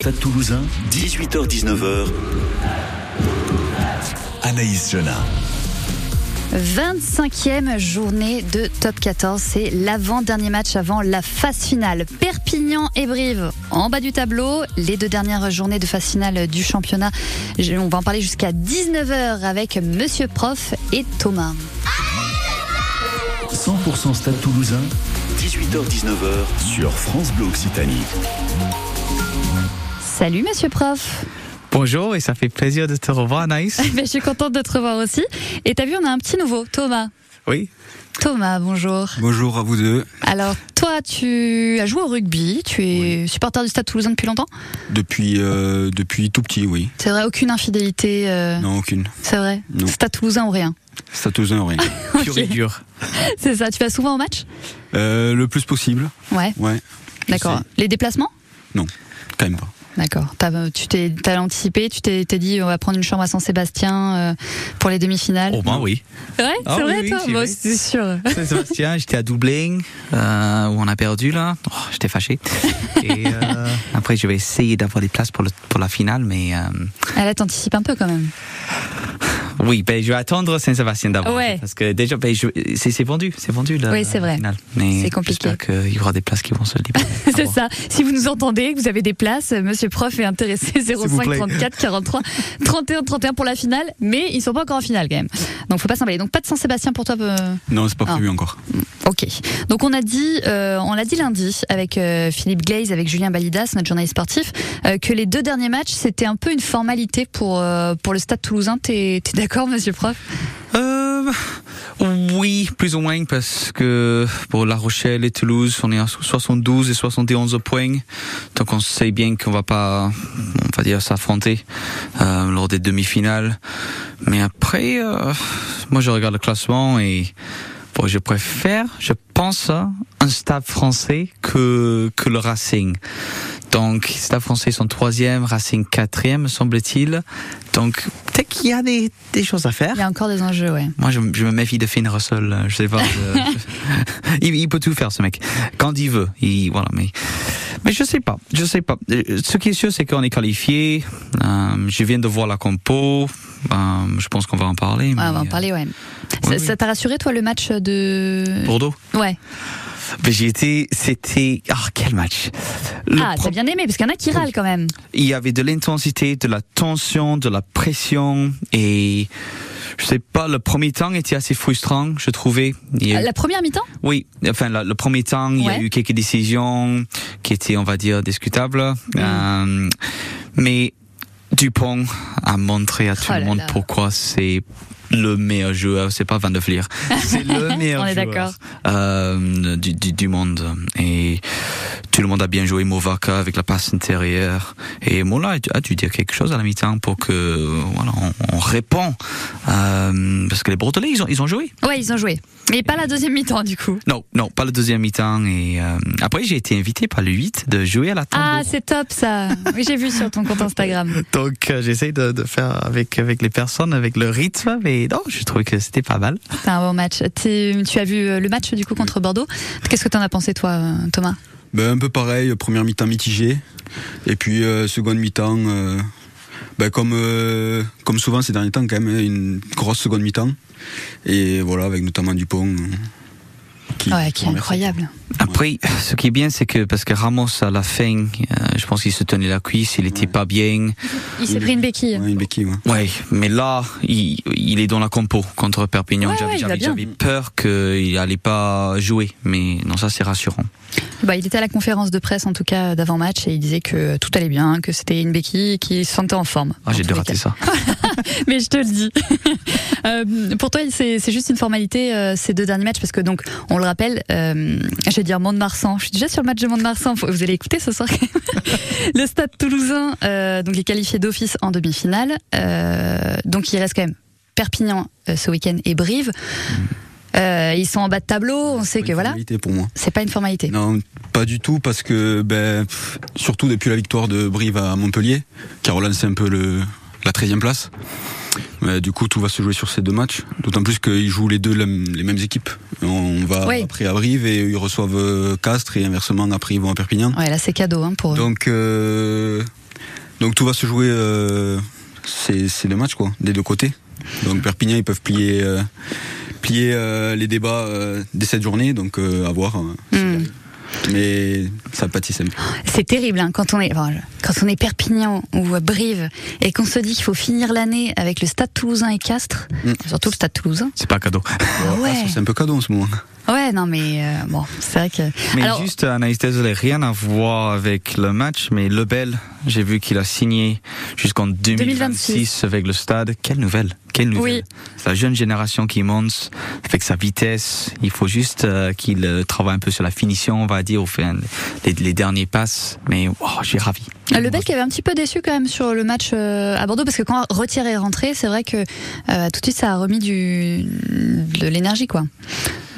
Stade Toulousain, 18h-19h. Anaïs Jona. 25e journée de top 14, c'est l'avant-dernier match avant la phase finale. Perpignan et Brive en bas du tableau, les deux dernières journées de phase finale du championnat. On va en parler jusqu'à 19h avec Monsieur Prof et Thomas. 100% Stade Toulousain, 18h-19h sur France Bleu Occitanie. Salut Monsieur Prof. Bonjour et ça fait plaisir de te revoir Anaïs. Mais je suis contente de te revoir aussi. Et t'as vu, on a un petit nouveau, Thomas. Oui. Thomas, bonjour. Bonjour à vous deux. Alors, toi, tu as joué au rugby, tu es supporter du Stade Toulousain depuis longtemps? Depuis, euh, depuis tout petit, oui. C'est vrai, aucune infidélité euh, Non, aucune. C'est vrai Non. Stade Toulousain ou rien? Stade Toulousain, rien. Pur et dur. C'est ça, tu vas souvent au match? Euh, le plus possible, Ouais, ouais. d'accord. Les déplacements? Non, quand même pas. D'accord. T'as- Tu t'es t'as anticipé, tu t'es t'es dit on va prendre une chambre à Saint-Sébastien euh, pour les demi-finales. Au moins, oui. Ouais, Ah c'est oui, vrai oui, toi c'est sûr. Sébastien, j'étais à Dublin, euh, où on a perdu là. Oh, j'étais fâché. Et euh, après, je vais essayer d'avoir des places pour, le, pour la finale, mais euh, Elle là, t'anticipes un peu quand même. Oui, ben, je vais attendre Saint-Sébastien d'abord. Ouais. Parce que déjà, ben, c'est vendu, c'est vendu la, Oui, c'est vrai. C'est compliqué. J'espère qu'il y aura des places qui vont se libérer. C'est ça. Si vous nous entendez, que vous avez des places, Monsieur Prof est intéressé vous 05 plaît. 34 43 31 31 pour la finale, mais ils sont pas encore en finale quand même. Donc faut pas s'emballer. Donc pas de Saint-Sébastien pour toi. euh, Non, c'est pas Ah. prévu encore. Ok. Donc on a dit, euh, on l'a dit lundi avec euh, Philippe Glaze, avec Julien Balidas, notre journaliste sportif, euh, que les deux derniers matchs c'était un peu une formalité pour euh, pour le Stade Toulousain. T'es t'es d'accord, Monsieur Prof? Euh, oui, plus ou moins, parce que pour La Rochelle et Toulouse, on est à 72 et 71 points. Donc on sait bien qu'on va pas, on va dire, s'affronter euh, lors des demi-finales. Mais après, euh, moi je regarde le classement et bon, je préfère, je pense, un stade français que, que le Racing. Donc, Stade français sont troisième, Racing quatrième, me semble-t-il. Donc, peut-être qu'il y a des, des choses à faire. Il y a encore des enjeux, ouais. Moi, je, je me méfie de Finn Russell. Je sais pas. je- il, il peut tout faire, ce mec. Quand il veut. Il, voilà, mais, mais je sais pas. Je sais pas. Euh, Ce qui est sûr, c'est qu'on est qualifié. Euh, je viens de voir la compo. Euh, je pense qu'on va en parler. Ouais, on va en parler, ouais. Ça- oui. Ça t'a rassuré, toi, le match de. Bordeaux? Ouais. Mais j'ai été, c'était, ah, quel match. Le Ah, pro- t'as bien aimé, parce qu'il y en a qui râlent quand même. il y avait de l'intensité, de la tension, de la pression et je sais pas, le premier temps était assez frustrant, je trouvais. Il a La première mi-temps? Oui, enfin la- le premier temps, il y a eu quelques décisions qui étaient, on va dire, discutables. Mm. Euh, mais Dupont a montré à tout Oh le monde là. pourquoi c'est le meilleur joueur, c'est pas Van de Vlier, c'est le meilleur joueur euh, du, du, du monde. Et tout le monde a bien joué Movaka avec la passe intérieure. Et Mola a dû- dire quelque chose à la mi-temps pour que voilà, on, on répond. Euh, parce que les Bordelais, ils ont, ils ont joué. Ouais, ils ont joué. Mais pas la deuxième mi-temps, du coup. Non, non, pas le deuxième mi-temps. Et euh, après, j'ai été invité par le 8 de jouer à la tambour. Ah, c'est top ça. Oui, j'ai vu sur ton compte Instagram. Donc, euh, j'essaie de, de faire avec, avec les personnes, avec le rythme. Mais non, je trouvais que c'était pas mal. C'est un bon match. Tu as vu euh, le match du coup contre Bordeaux. Qu'est-ce que t'en as pensé toi, Thomas? Ben, un peu pareil, première mi-temps mitigée. Et puis, euh, seconde mi-temps, euh, ben, comme, euh, comme souvent ces derniers temps, quand même, une grosse seconde mi-temps. Et voilà, avec notamment Dupont. Qui, Ouais, qui est incroyable. Après, ce qui est bien, c'est que parce que Ramos, à la fin, euh, je pense qu'il se tenait la cuisse, il était Ouais. pas bien. Il s'est pris une béquille. Ouais, une béquille, ouais. Ouais, mais là, il, il est dans la compo contre Perpignan. Ouais, J'avais- peur qu'il allait pas jouer, mais non, ça c'est rassurant. Bah, il était à la conférence de presse en tout cas d'avant-match et il disait que tout allait bien, que c'était une béquille qu'il se sentait en forme. Ah, j'ai dû rater cas. ça. Mais je te le dis. Euh, pour toi, c'est juste une formalité euh, ces deux derniers matchs parce que donc on le rappelle, euh, vais dire Mont-de-Marsan. Je suis déjà sur le match de Mont-de-Marsan. Vous allez écouter ce soir. le Stade Toulousain euh, donc est qualifié d'office en demi-finale. Euh, donc il reste quand même Perpignan euh, ce week-end et Brive. Euh, ils sont en bas de tableau. On sait que voilà, formalité pour moi. c'est pas une formalité. Non, pas du tout, parce que, ben, surtout depuis la victoire de Brive à Montpellier, qui a relancé un peu le, la 13e place. Mais du coup, tout va se jouer sur ces deux matchs. D'autant plus qu'ils jouent les deux les mêmes équipes. On va Oui. après à Brive et ils reçoivent euh, Castres et inversement après ils vont à Perpignan. Ouais, là c'est cadeau hein, pour eux. Donc, euh, Donc tout va se jouer euh, ces, ces deux matchs, quoi, des deux côtés. Donc Perpignan, ils peuvent plier, euh, plier les débats dès cette journée, donc à voir. Hmm. Mais ça peu. C'est terrible hein, quand on est enfin, quand on est Perpignan ou à Brive et qu'on se dit qu'il faut finir l'année avec le Stade Toulousain et Castres, Mm. surtout le Stade Toulousain. C'est pas cadeau. Ah ouais. Ah, ça, C'est un peu cadeau en ce moment. Ouais, non mais euh, bon, c'est vrai que. Mais Alors, juste, Anaïs, désolé, rien à voir avec le match, mais Lebel, j'ai vu qu'il a signé jusqu'en 2026, 2026. avec le stade. Quelle nouvelle Quelle nouvelle Oui. C'est la jeune génération qui monte avec sa vitesse. Il faut juste euh, qu'il euh, travaille un peu sur la finition, on va dire, au fin les, les derniers passes. Mais oh, j'ai ravi. Le Bel qui avait un petit peu déçu quand même sur le match euh, à Bordeaux parce que quand Retière est rentré, c'est vrai que euh, tout de suite ça a remis du de l'énergie quoi.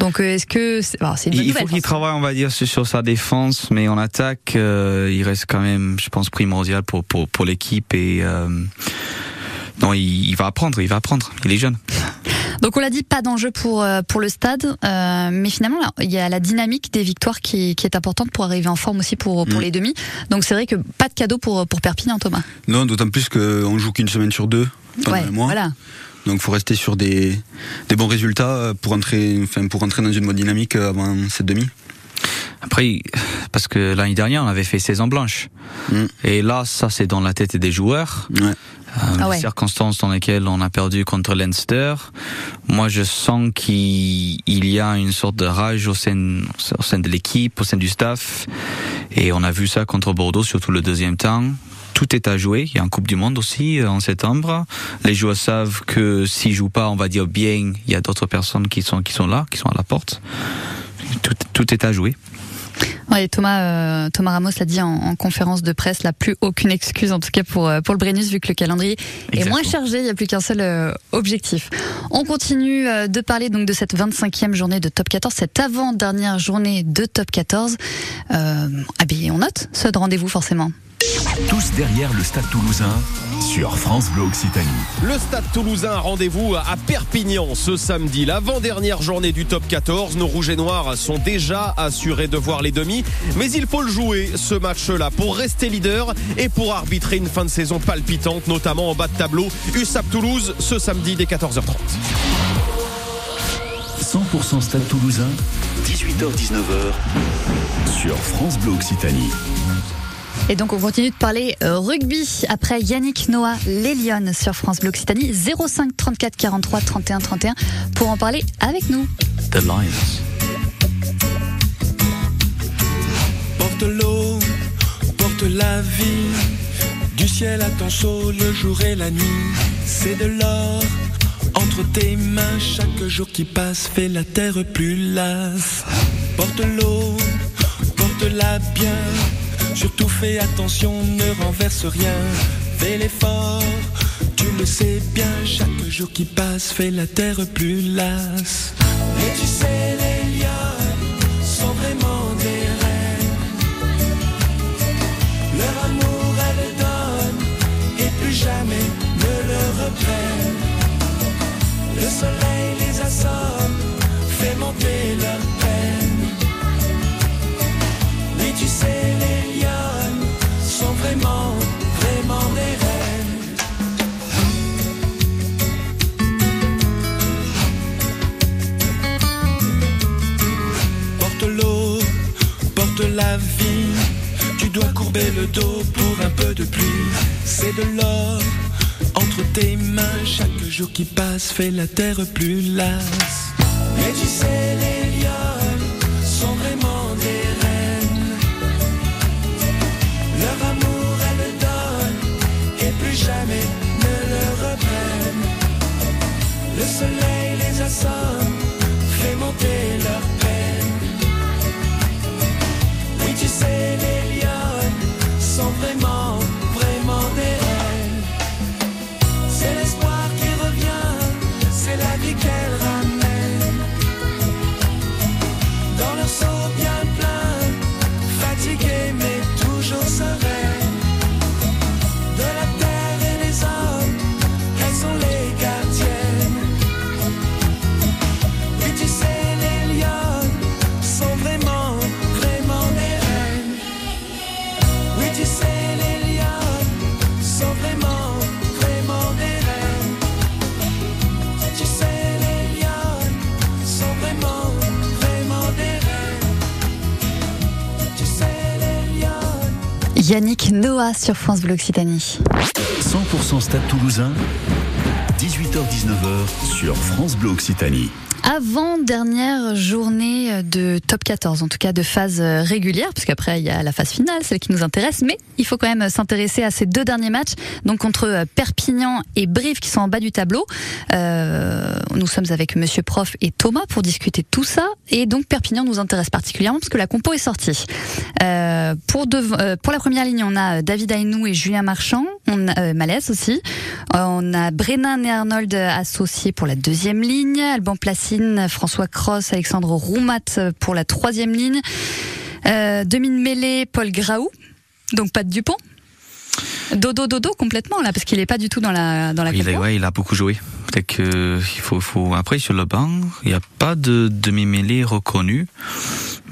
Donc est-ce que c'est bon, une bonne Il faut qu'il travaille, on va dire, sur, sur sa défense, mais en attaque, euh, il reste quand même, je pense, primordial pour pour, pour l'équipe et euh, non, il, il va apprendre, il va apprendre. Il est jeune. Donc on l'a dit, pas d'enjeu pour euh, pour le stade, euh, mais finalement là, il y a la dynamique des victoires qui, qui est importante pour arriver en forme aussi pour pour Mm. les demi. Donc c'est vrai que pas de cadeau pour pour Perpignan Thomas. Non, d'autant plus qu'on joue qu'une semaine sur deux pendant ouais, un mois. voilà. Donc faut rester sur des, des bons résultats euh, pour entrer, enfin, pour entrer dans une bonne dynamique avant cette demi. Après, parce que l'année dernière, on avait fait saison blanche. Mm. Et là, ça, c'est dans la tête des joueurs. Ouais. Euh, Ah ouais. Les circonstances dans lesquelles on a perdu contre Leinster. Moi, je sens qu'il il y a une sorte de rage au sein, au sein de l'équipe, au sein du staff. Et on a vu ça contre Bordeaux, surtout le deuxième temps. Tout est à jouer. Il y a une Coupe du Monde aussi euh, en septembre. Les joueurs savent que s'ils jouent pas, on va dire bien, il y a d'autres personnes qui sont, qui sont là, qui sont à la porte. Tout, tout est à jouer. Ouais, Thomas euh, Thomas Ramos l'a dit en, en conférence de presse, là plus aucune excuse en tout cas pour euh, pour le Brennus vu que le calendrier est moins chargé, il n'y a plus qu'un seul euh, objectif. On continue euh, de parler donc de cette 25e journée de Top 14, cette avant-dernière journée de Top 14. Euh, ah ben, on note ce rendez-vous forcément? Tous derrière le Stade Toulousain sur France Bleu Occitanie. Le Stade Toulousain a rendez-vous à Perpignan ce samedi, l'avant-dernière journée du top 14. Nos rouges et noirs sont déjà assurés de voir les demi, mais il faut le jouer ce match-là pour rester leader et pour arbitrer une fin de saison palpitante, notamment en bas de tableau. USAP Toulouse ce samedi dès 14h30. 100% Stade Toulousain, 18h-19h sur France Bleu Occitanie. Et donc on continue de parler euh, rugby après Yannick Noah, les Lyonnes sur France Bleu Occitanie 05 34 43 31 31 pour en parler avec nous. The Lions. Porte l'eau, porte la vie. Du ciel à ton chaud, le jour et la nuit. C'est de l'or entre tes mains. Chaque jour qui passe fait la terre plus lasse. Porte l'eau, porte-la bien. Surtout fais attention, ne renverse rien. Fais l'effort, tu le sais bien. Chaque jour qui passe fait la terre plus lasse. Et tu sais, les lions sont vraiment des reines. Leur amour, elles donnent et plus jamais ne le reprennent. Le soleil les assomme, fait monter leur peine. Oui, tu sais, vraiment, vraiment des reines. Porte l'eau, porte la vie. Tu dois courber le dos pour un peu de pluie. C'est de l'or entre tes mains. Chaque jour qui passe fait la terre plus lasse. Mais tu sais, les Noah sur France Bleu Occitanie. 100% Stade Toulousain, 18h-19h sur France Bleu Occitanie. Avant-dernière journée de top 14, en tout cas de phase régulière, puisqu'après il y a la phase finale, celle qui nous intéresse, mais il faut quand même s'intéresser à ces deux derniers matchs, donc contre Perpignan et Brive qui sont en bas du tableau. Euh, nous sommes avec Monsieur Prof et Thomas pour discuter de tout ça, et donc Perpignan nous intéresse particulièrement parce que la compo est sortie. Euh, euh, pour la première ligne, on a David Aynou et Julien Marchand, on a aussi, on a Brennan et Arnold associés pour la deuxième ligne, Alban François Cross, Alexandre Roumat pour la troisième ligne. Euh, Demine Mêlé, Paul Graou. Donc pas de Dupont. Dodo Dodo complètement là parce qu'il est pas du tout dans la dans la il, ouais, il a beaucoup joué. Peut-être que il faut, faut après sur le banc, il n'y a pas de demi mêlée reconnu.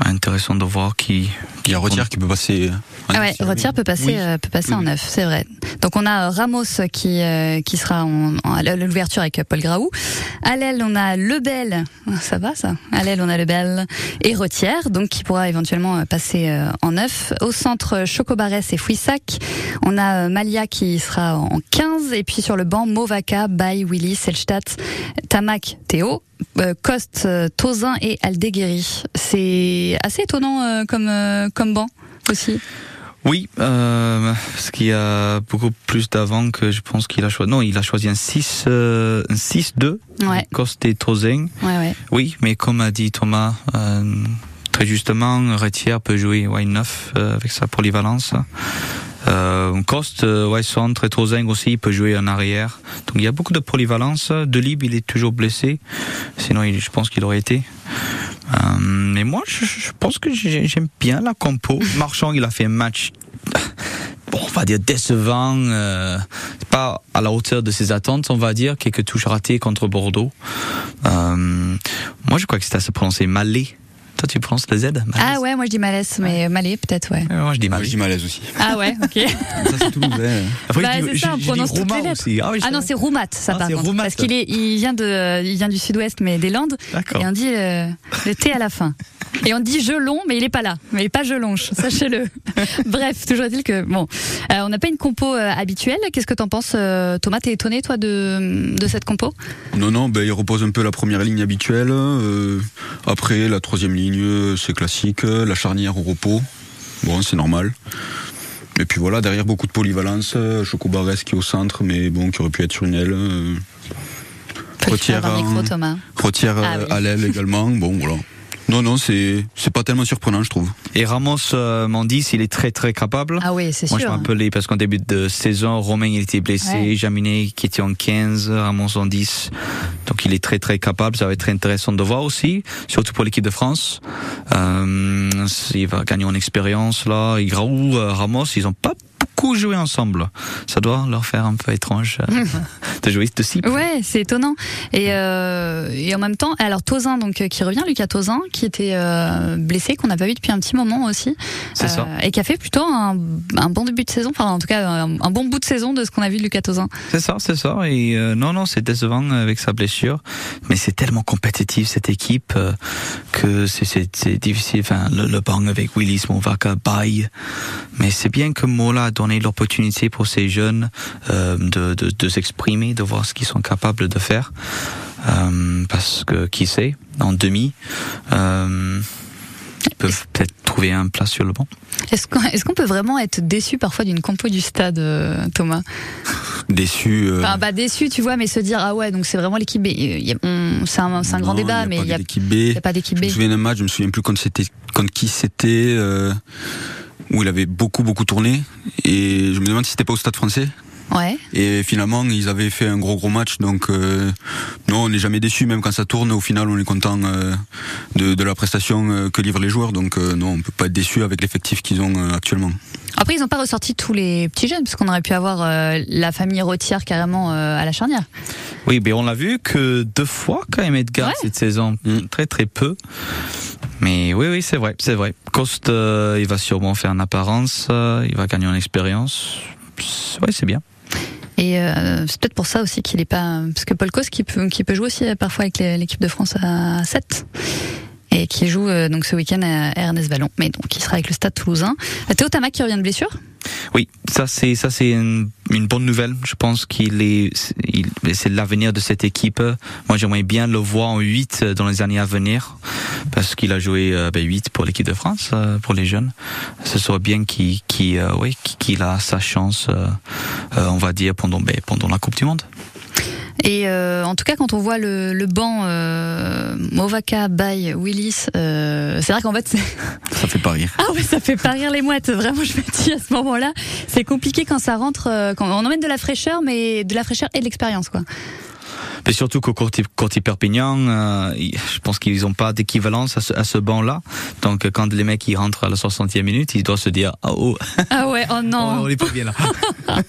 Intéressant de voir qui. Il y a Retière qui peut passer. Ah ouais, Retière peut passer, Oui. euh, peut passer Oui, en neuf, c'est vrai. Donc on a euh, Ramos qui euh, qui sera en, en- à l'ouverture avec euh, Paul Graou. À l'aile on a Lebel, ça va ça? À l'aile on a Lebel et Retière, donc qui pourra éventuellement euh, passer euh, en neuf. Au centre Chocobarès et Fouissac. On a Malia qui sera en 15 et puis sur le banc Movaka, Bay, Willy, Selstadt, Tamac, Théo. Coste, Tozin et Aldeguerri. C'est assez étonnant comme comme banc aussi. Oui, euh, parce qu'il y a beaucoup plus d'avant que je pense qu'il a choisi. Non, il a choisi un 6, euh, un 6-2. Ouais. Coste et Tozeng. Ouais, ouais. Oui, mais comme a dit Thomas, euh, très justement, Retière peut jouer ouais, 9 euh, avec sa polyvalence. Euh, Coste, euh, ouais, centre et Tozeng aussi, il peut jouer en arrière. Donc il y a beaucoup de polyvalence. De Libre, il est toujours blessé. Sinon, il- je pense qu'il aurait été. Euh, mais moi, je, je pense que j'ai- j'aime bien la compo. Marchand, il a fait un match, bon, on va dire décevant, euh, pas à la hauteur de ses attentes, on va dire, quelques touches ratées contre Bordeaux. Euh, moi, je crois que c'était à se prononcer Malais. Toi, tu prononces le Z Ah ouais, moi je dis malaise, mais malais peut-être, ouais. Euh, Moi, je dis Moi, Malais. je dis malaise aussi. Ah ouais, ok. Ça, c'est Toulouse. hein. Après, Bah, je dis- c'est ça, on prononce toutes Roumain les lettres. aussi. Ah, oui, Ah non, c'est Roumat, ça Ah, par c'est contre. Roumat. Parce qu'il est, il vient de, il vient du sud-ouest, mais des Landes. D'accord. Et on dit le, le T à la fin. Et on dit gelon, mais il est pas là. Mais il est pas gelonche, sachez-le. Bref, toujours est-il que bon, euh, on n'a pas une compo euh, habituelle. Qu'est-ce que t'en penses, euh, Thomas? T'es étonné toi de de cette compo? Non, non, ben, il repose un peu la première ligne habituelle. euh, après, la troisième ligne, c'est classique. La charnière au repos. Bon, c'est normal. Et puis voilà, derrière beaucoup de polyvalence. Choco Barès qui est au centre, mais bon, qui aurait pu être sur une aile. euh, Retière micro, Thomas. Retière Ah euh, oui. à l'aile également. Bon, voilà. Non, non, c'est c'est pas tellement surprenant, je trouve. Et Ramos euh, m'en dit s'il est très très capable. Ah oui, c'est Moi, je sûr. me rappelais parce qu'en début de saison, Romain il était blessé, Ouais. Jaminet qui était en 15, Ramos en 10. Donc il est très très capable. Ça va être intéressant de voir aussi, surtout pour l'équipe de France. Euh, il va gagner en expérience là. Et Graou, euh, Ramos, ils ont pas beaucoup joué ensemble. Ça doit leur faire un peu étrange euh, de jouer de si. Ouais, c'est étonnant. Et, euh, et en même temps, alors Tozin, donc euh, qui revient, Lucas Tozin, qui était euh, blessé, qu'on n'a pas vu depuis un petit moment aussi, ça. et qui a fait plutôt un, un bon début de saison, enfin en tout cas un, un bon bout de saison de ce qu'on a vu de Lucas Tozin. C'est ça, c'est ça. Et euh, non, non, c'est décevant avec sa blessure, mais c'est tellement compétitif cette équipe euh, que c'est- difficile. Enfin, le, le banc avec Willis, Movaka, Bay, mais c'est bien que Mola a donné l'opportunité pour ces jeunes euh, de, de, de s'exprimer, de voir ce qu'ils sont capables de faire, Euh, parce que qui sait, en demi. Euh, ils peuvent peut-être trouver un place sur le banc. Est-ce qu'on est-ce qu'on peut vraiment être déçu parfois d'une compo du stade, euh, Thomas? Déçu. euh, Enfin, bah déçu, tu vois, mais se dire ah ouais, donc c'est vraiment l'équipe B. C'est un, grand débat, mais il n'y a a, pas d'équipe B. Je me souviens d'un match, je me souviens plus c'était, contre qui c'était, euh, où il avait beaucoup, beaucoup tourné. Et je me demande si c'était pas au stade français. Ouais. Et finalement, ils avaient fait un gros, gros match. Donc, euh, non, on n'est jamais déçu, même quand ça tourne. Au final, on est content euh, de, de la prestation euh, que livrent les joueurs. Donc, euh, non, on peut pas être déçu avec l'effectif qu'ils ont euh, actuellement. Après, ils n'ont pas ressorti tous les petits jeunes, parce qu'on aurait pu avoir euh, la famille Retière carrément euh, à la charnière. Oui, mais on l'a vu que deux fois quand même Edgar Ouais. cette saison, Mm. très très peu. Mais oui, oui, c'est vrai, c'est vrai. Coste, euh, il va sûrement faire une apparence, euh, il va gagner en expérience. Oui, c'est bien. Et euh, c'est peut-être pour ça aussi qu'il est pas. Parce que Paul Cos qui peut, qui peut jouer aussi euh, parfois avec l'équipe de France à 7. Et qui joue euh, donc ce week-end à Ernest Vallon, mais donc qui sera avec le Stade Toulousain. Euh, Théo Tamac qui revient de blessure? Oui, ça c'est ça c'est une, bonne nouvelle. Je pense qu'il est c'est l'avenir de cette équipe. Moi, j'aimerais bien le voir en 8 dans les années à venir parce qu'il a joué euh, ben, 8 pour l'équipe de France euh, pour les jeunes. Ce serait bien qu'il a sa chance on va dire pendant ben, pendant la Coupe du monde. Et euh, en tout cas, quand on voit le, le banc euh, Movaka, Bay, Willis, euh, c'est vrai qu'en fait, c'est- Ça fait pas rire. ah ouais, ça fait pas rire les mouettes. Vraiment, je me dis à ce moment-là, c'est compliqué quand ça rentre, euh, quand on emmène de la fraîcheur, mais de la fraîcheur et de l'expérience, quoi. Mais surtout qu'au Courti Perpignan, euh, je pense qu'ils n'ont pas d'équivalence à ce, à ce banc-là. Donc quand les mecs ils rentrent à la 60e minute, ils doivent se dire ah, oh, Ah ouais, oh non. on est pas bien là.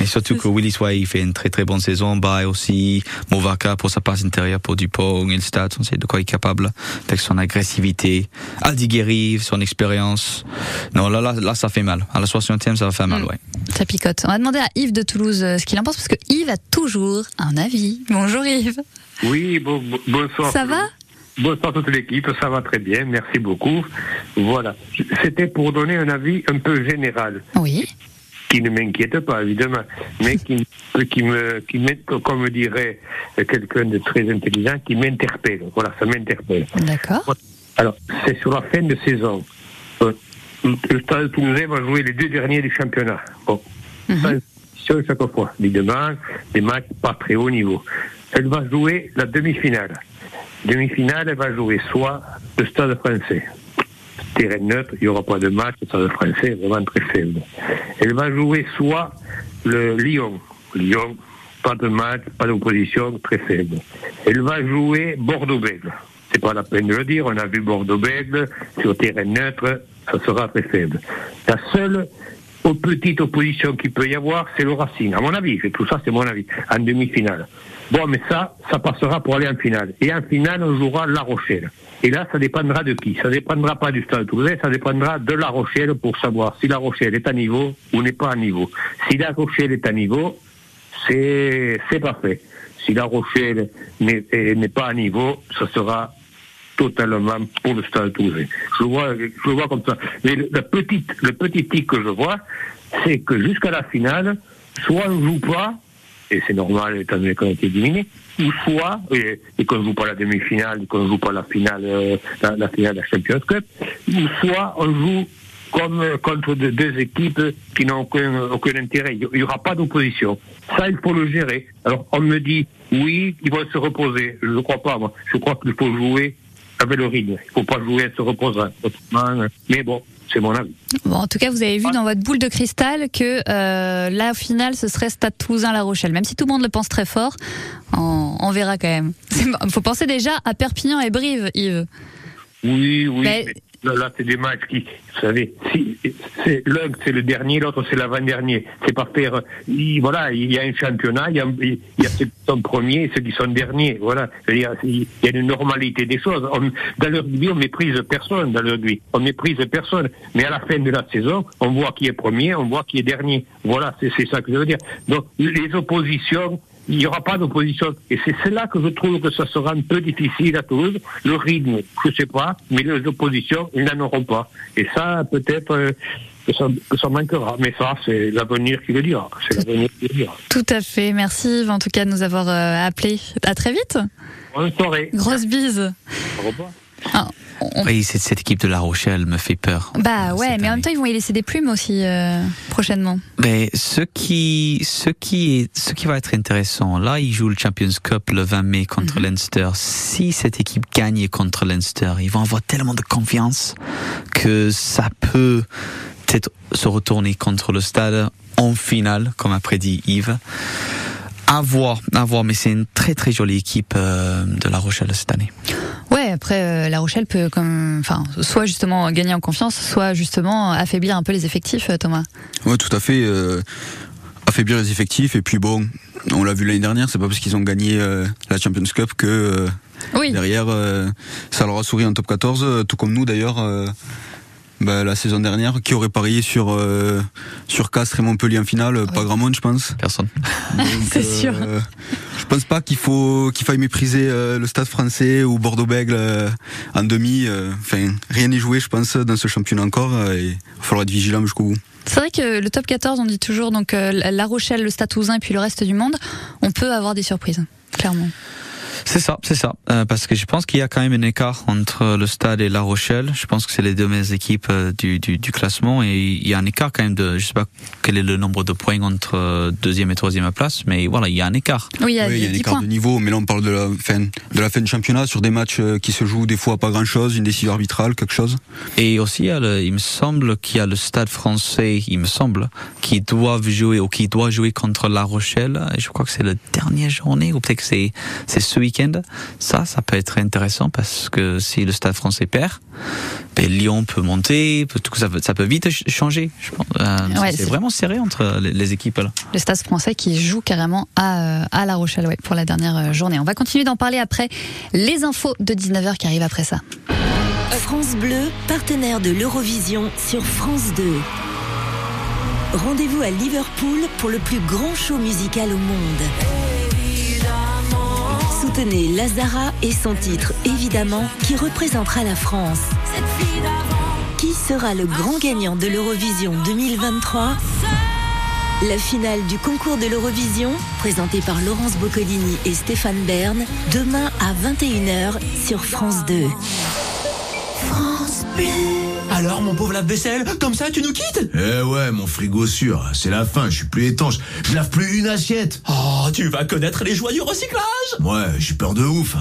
Mais surtout que Willis ouais, il fait une très très bonne saison. Bay aussi, Movaka pour sa passe intérieure pour Dupont, il stat, on sait de quoi il est capable avec son agressivité. Aldigueri, son expérience. Non là, là là ça fait mal. À la 60e ça va faire mal Mm. ouais. Ça picote. On va demander à Yves de Toulouse euh, ce qu'il en pense, parce que Yves a toujours un avis. Bonjour Yves. Oui, bon- bon- bonsoir. Ça va? Bonsoir toute l'équipe, ça va très bien, merci beaucoup. Voilà, c'était pour donner un avis un peu général, Oui. Qui ne m'inquiète pas évidemment, mais qui, qui me, qui m'est- comme dirait quelqu'un de très intelligent, qui m'interpelle. Voilà, ça m'interpelle. D'accord. Alors, c'est sur la fin de saison. Euh, Le Stade Toulousain va jouer les deux derniers du championnat. Bon, ça, sur chaque fois. Évidemment, des matchs pas très haut niveau. Elle va jouer la demi-finale. Demi-finale, elle va jouer soit le Stade français. Terrain neutre, il n'y aura pas de match, le français vraiment très faible. Elle va jouer soit le Lyon. Lyon, pas de match, pas d'opposition, très faible. Elle va jouer Bordeaux-Bègle. C'est pas la peine de le dire, on a vu Bordeaux-Bègle sur terrain neutre, ça sera très faible. La seule aux petites oppositions qu'il peut y avoir, c'est le Racing. À mon avis, tout ça, c'est mon avis, en demi-finale. Bon, mais ça, ça passera pour aller en finale. Et en finale, on jouera La Rochelle. Et là, ça dépendra de qui Ça dépendra pas du Stade Toulousain, ça dépendra de La Rochelle pour savoir si La Rochelle est à niveau ou n'est pas à niveau. Si La Rochelle est à niveau, c'est parfait. Si La Rochelle n'est est- n'est pas à niveau, ça sera totalement pour le Stade Toulousain. Je vois, je vois comme ça. Mais le, le petit tic que je vois, c'est que jusqu'à la finale, soit on joue pas, et c'est normal étant donné qu'on a été éliminé, ou soit, et, et qu'on ne joue pas la demi-finale, qu'on ne joue pas la finale, euh, la, finale de la Champions Cup, ou soit on joue comme euh, contre de- deux équipes qui n'ont aucun, aucun intérêt. Il n'y aura pas d'opposition. Ça, il faut le gérer. Alors, on me dit, oui, ils vont se reposer. Je ne crois pas, moi. Je crois qu'il faut jouer avec le rythme. Il ne faut pas jouer en se reposant. Autrement, euh, Mais bon, c'est mon avis. Bon, en tout cas, vous avez vu dans votre boule de cristal que euh, la finale, ce serait Stade Toulousain-La Rochelle. Même si tout le monde le pense très fort, on, on verra quand même. Il faut penser déjà à Perpignan et Brive, Yves. Oui, oui. Mais- mais Là, là, c'est des matchs qui, vous savez, si, c'est l'un c'est le dernier, l'autre c'est l'avant-dernier. C'est pas faire. il- voilà, il y a un championnat, il y a, ceux qui sont premiers et ceux qui sont derniers. Voilà, il y a, il y a une normalité des choses. Dans le rugby, on méprise personne. Dans le rugby, on méprise personne. Mais à la fin de la saison, on voit qui est premier, on voit qui est dernier. Voilà, c'est ça que je veux dire. Donc, les oppositions. Il n'y aura pas d'opposition. Et c'est là que je trouve que ça sera un peu difficile à Toulouse. Le rythme, je ne sais pas, mais les oppositions, ils n'en auront pas. Et ça, peut-être euh, que, ça, que ça manquera. Mais ça, c'est l'avenir qui le dira. C'est l'avenir qui le dira. Tout à fait. Merci Yves, en tout cas, de nous avoir euh, appelés. À très vite. Bonne soirée. Grosse bise. Au revoir. Ah, on- Oui, cette, cette équipe de La Rochelle me fait peur. Bah ouais, mais en même temps, ils vont y laisser des plumes aussi euh, prochainement. Mais ce qui, ce qui est, ce qui va être intéressant, là, ils jouent le Champions Cup le 20 mai contre Leinster. Si cette équipe gagne contre Leinster, ils vont avoir tellement de confiance que ça peut peut-être se retourner contre le stade en finale, comme a prédit Yves. À voir, à voir, mais c'est une très très jolie équipe euh, de La Rochelle cette année. Ouais, après, euh, La Rochelle peut comme, enfin, soit justement gagner en confiance, soit justement affaiblir un peu les effectifs, euh, Thomas. Ouais, tout à fait. euh, affaiblir les effectifs et puis bon, on l'a vu l'année dernière, c'est pas parce qu'ils ont gagné euh, la Champions Cup que euh, Oui. derrière euh, ça leur a souri en top 14, euh, tout comme nous d'ailleurs. Euh, bah, la saison dernière, qui aurait parié sur euh, sur Castres et Montpellier en finale, pas grand monde, je pense. Personne. Donc, C'est sûr. euh, je pense pas qu'il faut qu'il faille mépriser le Stade Français ou Bordeaux-Bègles en demi. Enfin, rien n'est joué, je pense, dans ce championnat encore. Et il va falloir être vigilant jusqu'au bout. C'est vrai que le top 14, on dit toujours donc La Rochelle, le Stade Toulousain et puis le reste du monde, on peut avoir des surprises, clairement. C'est ça, c'est ça. Euh, parce que je pense qu'il y a quand même un écart entre le Stade et La Rochelle. Je pense que c'est les deux meilleures équipes euh, du, du, du, classement et il y a un écart quand même de, je sais pas quel est le nombre de points entre euh, deuxième et troisième place, mais voilà, il y a un écart. Oui, il y a, oui, il y a un écart de niveau, mais là on parle de la fin, de la fin de championnat sur des matchs qui se jouent des fois pas grand chose, une décision arbitrale, quelque chose. Et aussi, il, il me semble qu'il y a le Stade français, il me semble, qui doivent jouer ou qui doit jouer contre La Rochelle. Et je crois que c'est la dernière journée ou peut-être que c'est c'est ce week-end. Ça, ça peut être intéressant parce que si le Stade français perd, ben Lyon peut monter, ça, peut, ça peut vite changer. Je pense. Euh, c'est vraiment serré entre les, équipes là. Le Stade français qui joue carrément à, à La Rochelle ouais, pour la dernière euh, journée. On va continuer d'en parler après les infos de 19h qui arrivent après ça. France Bleu, partenaire de l'Eurovision sur France 2. Rendez-vous à Liverpool pour le plus grand show musical au monde. Soutenez Lazara et son titre Évidemment qui représentera la France. Qui sera le grand gagnant de l'Eurovision 2023 La finale du concours de l'Eurovision, présentée par Laurence Boccolini et Stéphane Bern, demain à 21h sur France 2. France Bleu. Alors, mon pauvre lave-vaisselle, comme ça, tu nous quittes? Eh ouais, mon frigo sûr, c'est la fin, je suis plus étanche. Je lave plus une assiette. Oh, tu vas connaître les joies du recyclage Ouais, j'ai peur de ouf.